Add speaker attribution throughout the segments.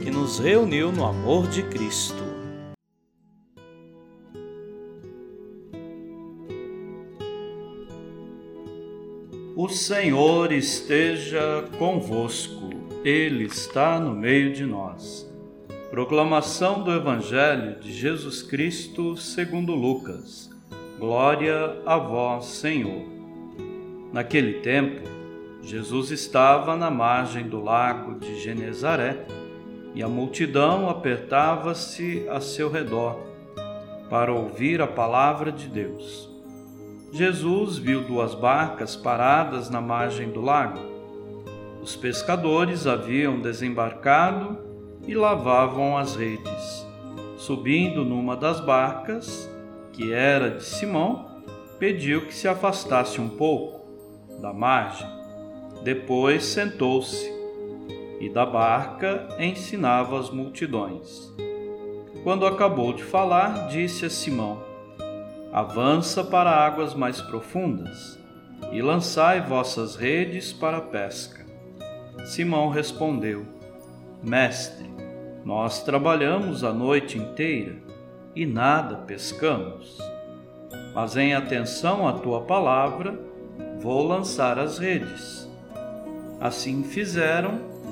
Speaker 1: que nos reuniu no amor de Cristo. O Senhor esteja convosco, Ele está no meio de nós. Proclamação do Evangelho de Jesus Cristo segundo Lucas. Glória a vós, Senhor. Naquele tempo, Jesus estava na margem do lago de Genezaré e a multidão apertava-se a seu redor para ouvir a palavra de Deus. Jesus viu duas barcas paradas na margem do lago. Os pescadores haviam desembarcado e lavavam as redes. Subindo numa das barcas, que era de Simão, pediu que se afastasse um pouco da margem. Depois sentou-se e da barca ensinava as multidões. Quando acabou de falar, disse a Simão: Avança para águas mais profundas e lançai vossas redes para a pesca. Simão respondeu: Mestre, nós trabalhamos a noite inteira e nada pescamos. Mas em atenção à tua palavra, vou lançar as redes. Assim fizeram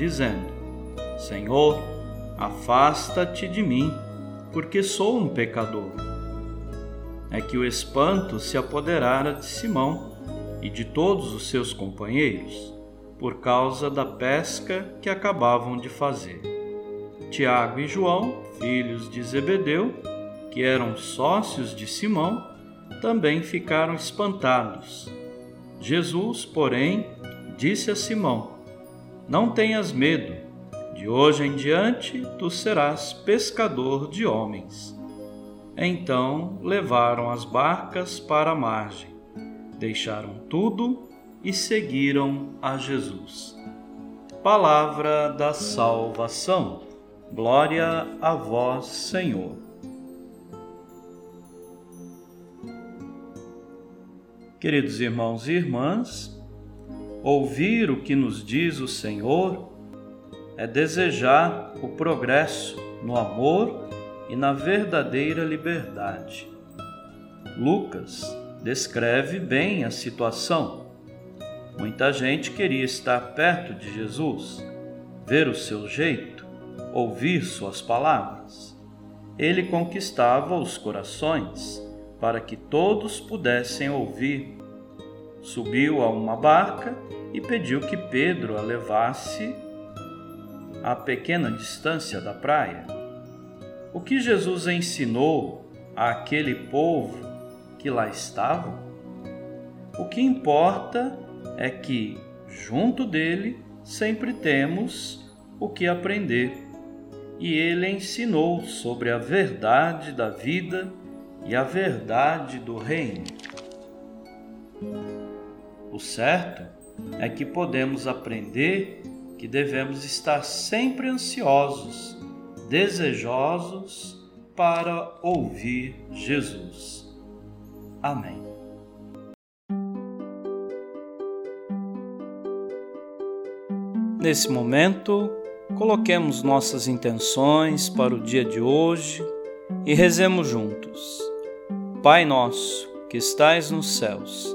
Speaker 1: dizendo: Senhor, afasta-te de mim, porque sou um pecador. É que o espanto se apoderara de Simão e de todos os seus companheiros, por causa da pesca que acabavam de fazer. Tiago e João, filhos de Zebedeu, que eram sócios de Simão, também ficaram espantados. Jesus, porém, disse a Simão: não tenhas medo, de hoje em diante tu serás pescador de homens. Então levaram as barcas para a margem, deixaram tudo e seguiram a Jesus. Palavra da salvação. Glória a vós, Senhor. Queridos irmãos e irmãs, Ouvir o que nos diz o Senhor é desejar o progresso no amor e na verdadeira liberdade. Lucas descreve bem a situação. Muita gente queria estar perto de Jesus, ver o seu jeito, ouvir suas palavras. Ele conquistava os corações para que todos pudessem ouvir Subiu a uma barca e pediu que Pedro a levasse a pequena distância da praia. O que Jesus ensinou àquele povo que lá estava? O que importa é que, junto dele, sempre temos o que aprender. E ele ensinou sobre a verdade da vida e a verdade do reino. O certo é que podemos aprender que devemos estar sempre ansiosos, desejosos para ouvir Jesus. Amém. Nesse momento, coloquemos nossas intenções para o dia de hoje e rezemos juntos. Pai nosso, que estais nos céus,